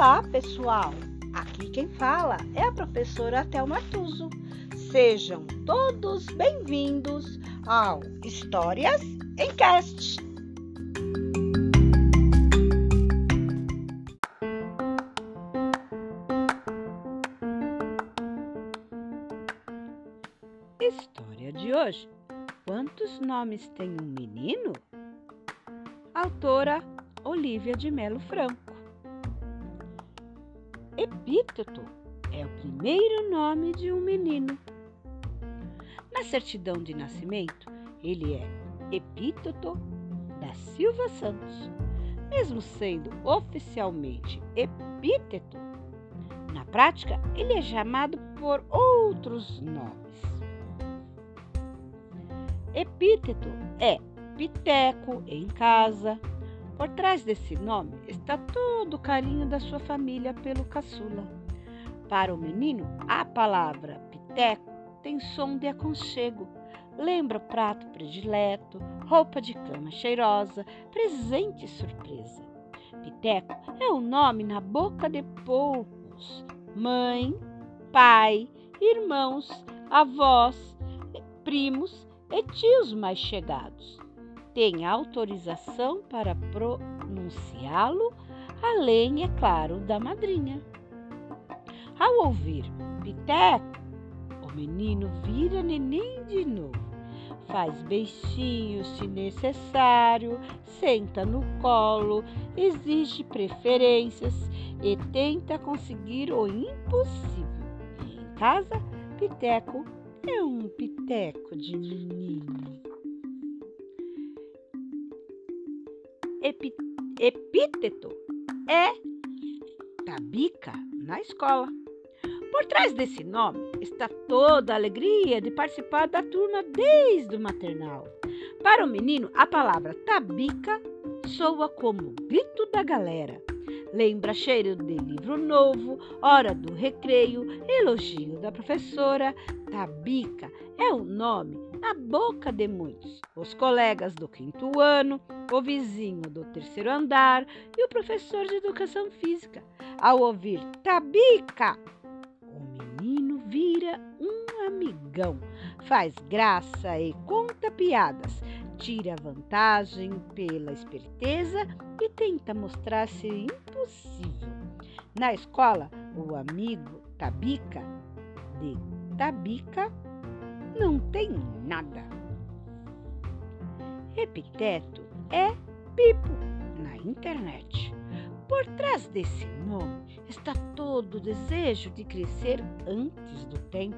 Olá, pessoal! Aqui quem fala é a professora Thelma Tuso. Sejam todos bem-vindos ao Histórias em Cast. História de hoje. Quantos nomes tem um menino? Autora Olivia de Melo Franco. Epíteto é o primeiro nome de um menino. Na certidão de nascimento, ele é Epíteto da Silva Santos. Mesmo sendo oficialmente epíteto, na prática ele é chamado por outros nomes. Epíteto é piteco em casa, por trás desse nome está todo o carinho da sua família pelo caçula. Para o menino, a palavra piteco tem som de aconchego. Lembra prato predileto, roupa de cama cheirosa, presente surpresa. Piteco é o nome na boca de poucos. Mãe, pai, irmãos, avós, primos e tios mais chegados tem autorização para pronunciá-lo, além, é claro, da madrinha. Ao ouvir Piteco, o menino vira neném de novo. Faz beijinhos se necessário, senta no colo, exige preferências e tenta conseguir o impossível. Em casa, Piteco é um piteco de menino. Epíteto é tabica na escola. Por trás desse nome está toda a alegria de participar da turma desde o maternal. Para o menino, a palavra tabica soa como grito da galera. Lembra cheiro de livro novo, hora do recreio, elogio da professora. Tabica é o nome na boca de muitos. Os colegas do quinto ano, o vizinho do terceiro andar e o professor de educação física. Ao ouvir Tabica, o menino vira um amigão, faz graça e conta piadas, tira vantagem pela esperteza e tenta mostrar-se impossível. Na escola, o amigo Tabica, de Tabica, não tem nada. Epiteto é Pipo na internet. Por trás desse nome está todo o desejo de crescer antes do tempo.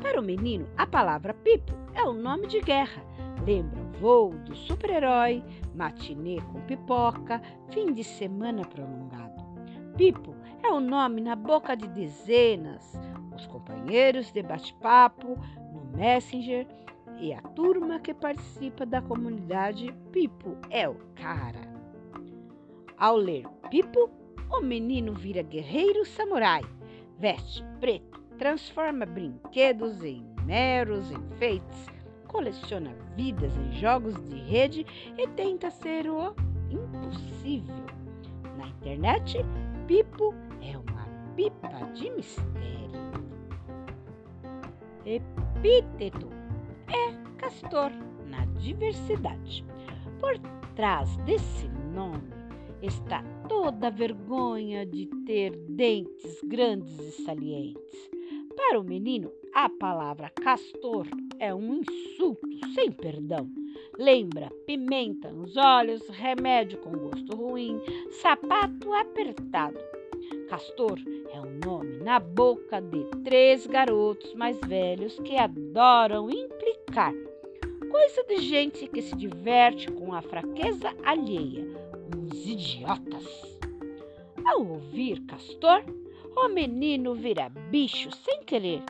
Para o menino, a palavra Pipo é o nome de guerra. Lembra voo do super-herói, matinê com pipoca, fim de semana prolongado. Pipo é o nome na boca de dezenas, os companheiros de bate-papo Messenger e a turma que participa da comunidade Pipo é o cara. Ao ler Pipo, o menino vira guerreiro samurai, veste preto, transforma brinquedos em meros enfeites, coleciona vidas em jogos de rede e tenta ser o impossível. Na internet, Pipo é uma pipa de mistério. Epíteto é castor na diversidade. Por trás desse nome está toda a vergonha de ter dentes grandes e salientes. Para o menino, a palavra castor é um insulto sem perdão. Lembra pimenta nos olhos, remédio com gosto ruim, sapato apertado. Castor é um nome na boca de três garotos mais velhos que adoram implicar. Coisa de gente que se diverte com a fraqueza alheia. Uns idiotas. Ao ouvir Castor, o menino vira bicho sem querer.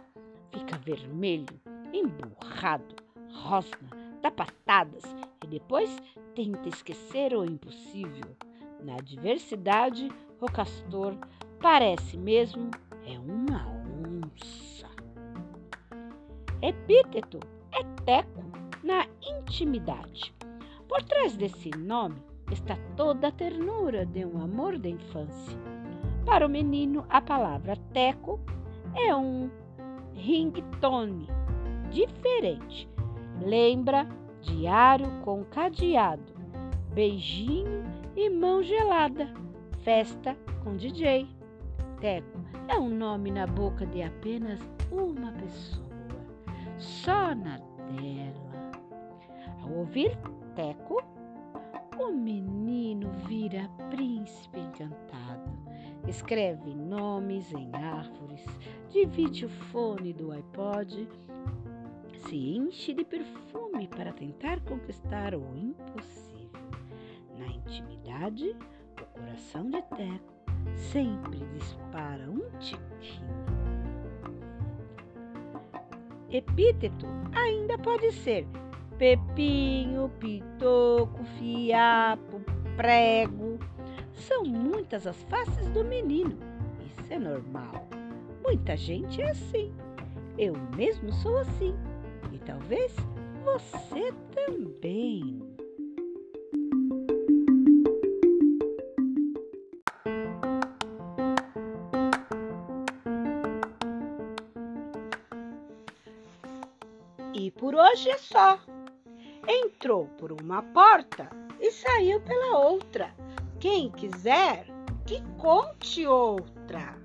Fica vermelho, emburrado, rosna, dá patadas e depois tenta esquecer o impossível. Na adversidade, o castor parece mesmo é uma onça. Epíteto é teco na intimidade. Por trás desse nome está toda a ternura de um amor da infância. Para o menino, a palavra teco é um ringtone diferente. Lembra diário com cadeado, beijinho e mão gelada, festa com DJ. Teco é um nome na boca de apenas uma pessoa, só na dela. Ao ouvir Teco, o menino vira príncipe encantado. Escreve nomes em árvores, divide o fone do iPod, se enche de perfume para tentar conquistar o impossível. Na intimidade, o coração de Teco sempre dispara um tiquinho. Epíteto ainda pode ser pepinho, pitoco, fiapo, prego. São muitas as faces do menino. Isso é normal. Muita gente é assim. Eu mesmo sou assim. E talvez você também. Hoje é só. Entrou por uma porta e saiu pela outra. Quem quiser, que conte outra.